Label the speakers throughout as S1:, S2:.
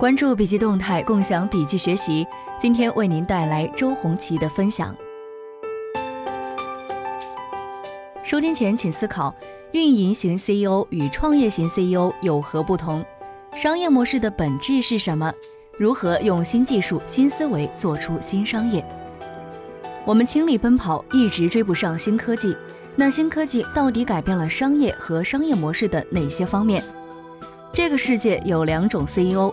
S1: 关注笔记动态，共享笔记学习。今天为您带来周红旗的分享。收听前请思考：运营型 CEO 与创业型 CEO 有何不同？商业模式的本质是什么？如何用新技术、新思维做出新商业？我们倾力奔跑，一直追不上新科技。那新科技到底改变了商业和商业模式的哪些方面？这个世界有两种 CEO。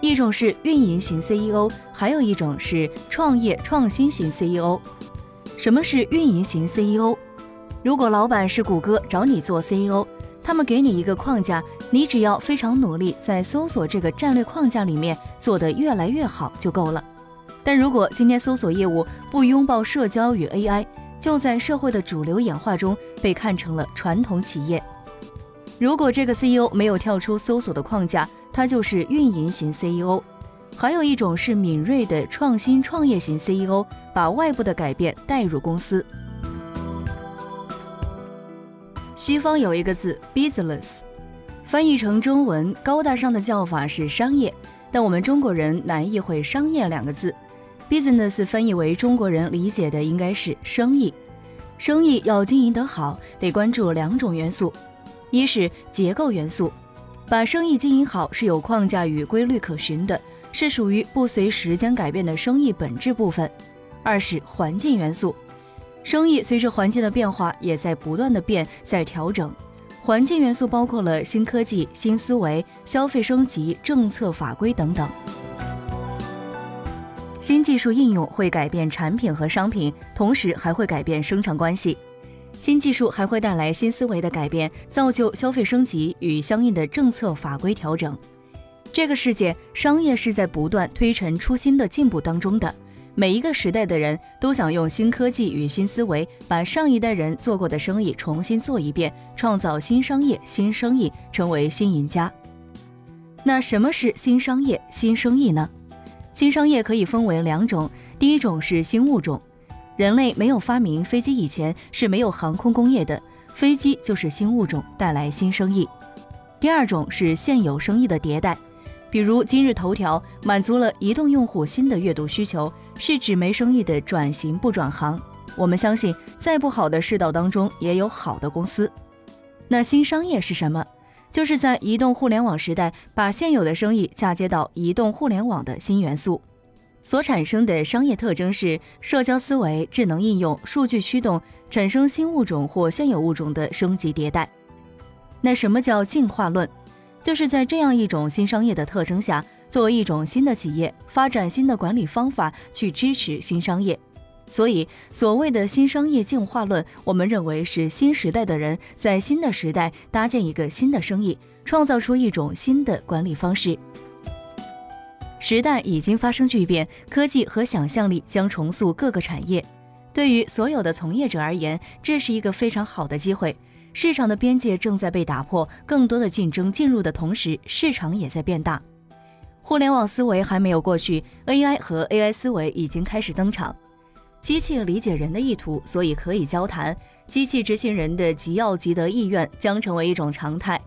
S1: 一种是运营型 CEO，还有一种是创业创新型 CEO。什么是运营型 CEO？如果老板是谷歌找你做 CEO，他们给你一个框架，你只要非常努力，在搜索这个战略框架里面做得越来越好就够了。但如果今天搜索业务不拥抱社交与 AI，就在社会的主流演化中被看成了传统企业。如果这个 CEO 没有跳出搜索的框架，他就是运营型 CEO。还有一种是敏锐的创新创业型 CEO，把外部的改变带入公司。西方有一个字 business，翻译成中文高大上的叫法是商业，但我们中国人难意会“商业”两个字。business 翻译为中国人理解的应该是生意。生意要经营得好，得关注两种元素。一是结构元素，把生意经营好是有框架与规律可循的，是属于不随时间改变的生意本质部分。二是环境元素，生意随着环境的变化也在不断的变，在调整。环境元素包括了新科技、新思维、消费升级、政策法规等等。新技术应用会改变产品和商品，同时还会改变生产关系。新技术还会带来新思维的改变，造就消费升级与相应的政策法规调整。这个世界，商业是在不断推陈出新的进步当中的。每一个时代的人都想用新科技与新思维，把上一代人做过的生意重新做一遍，创造新商业、新生意，成为新赢家。那什么是新商业、新生意呢？新商业可以分为两种，第一种是新物种。人类没有发明飞机以前是没有航空工业的，飞机就是新物种带来新生意。第二种是现有生意的迭代，比如今日头条满足了移动用户新的阅读需求，是纸媒生意的转型不转行。我们相信，在不好的世道当中也有好的公司。那新商业是什么？就是在移动互联网时代，把现有的生意嫁接到移动互联网的新元素。所产生的商业特征是社交思维、智能应用、数据驱动，产生新物种或现有物种的升级迭代。那什么叫进化论？就是在这样一种新商业的特征下，作为一种新的企业，发展新的管理方法去支持新商业。所以，所谓的新商业进化论，我们认为是新时代的人在新的时代搭建一个新的生意，创造出一种新的管理方式。时代已经发生巨变，科技和想象力将重塑各个产业。对于所有的从业者而言，这是一个非常好的机会。市场的边界正在被打破，更多的竞争进入的同时，市场也在变大。互联网思维还没有过去，AI 和 AI 思维已经开始登场。机器理解人的意图，所以可以交谈；机器执行人的急要急得意愿，将成为一种常态。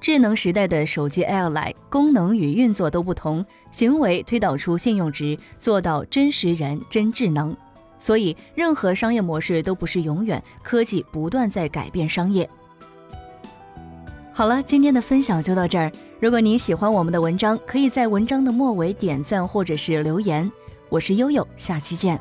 S1: 智能时代的手机 Air 来，功能与运作都不同，行为推导出信用值，做到真实人真智能。所以，任何商业模式都不是永远，科技不断在改变商业。好了，今天的分享就到这儿。如果您喜欢我们的文章，可以在文章的末尾点赞或者是留言。我是悠悠，下期见。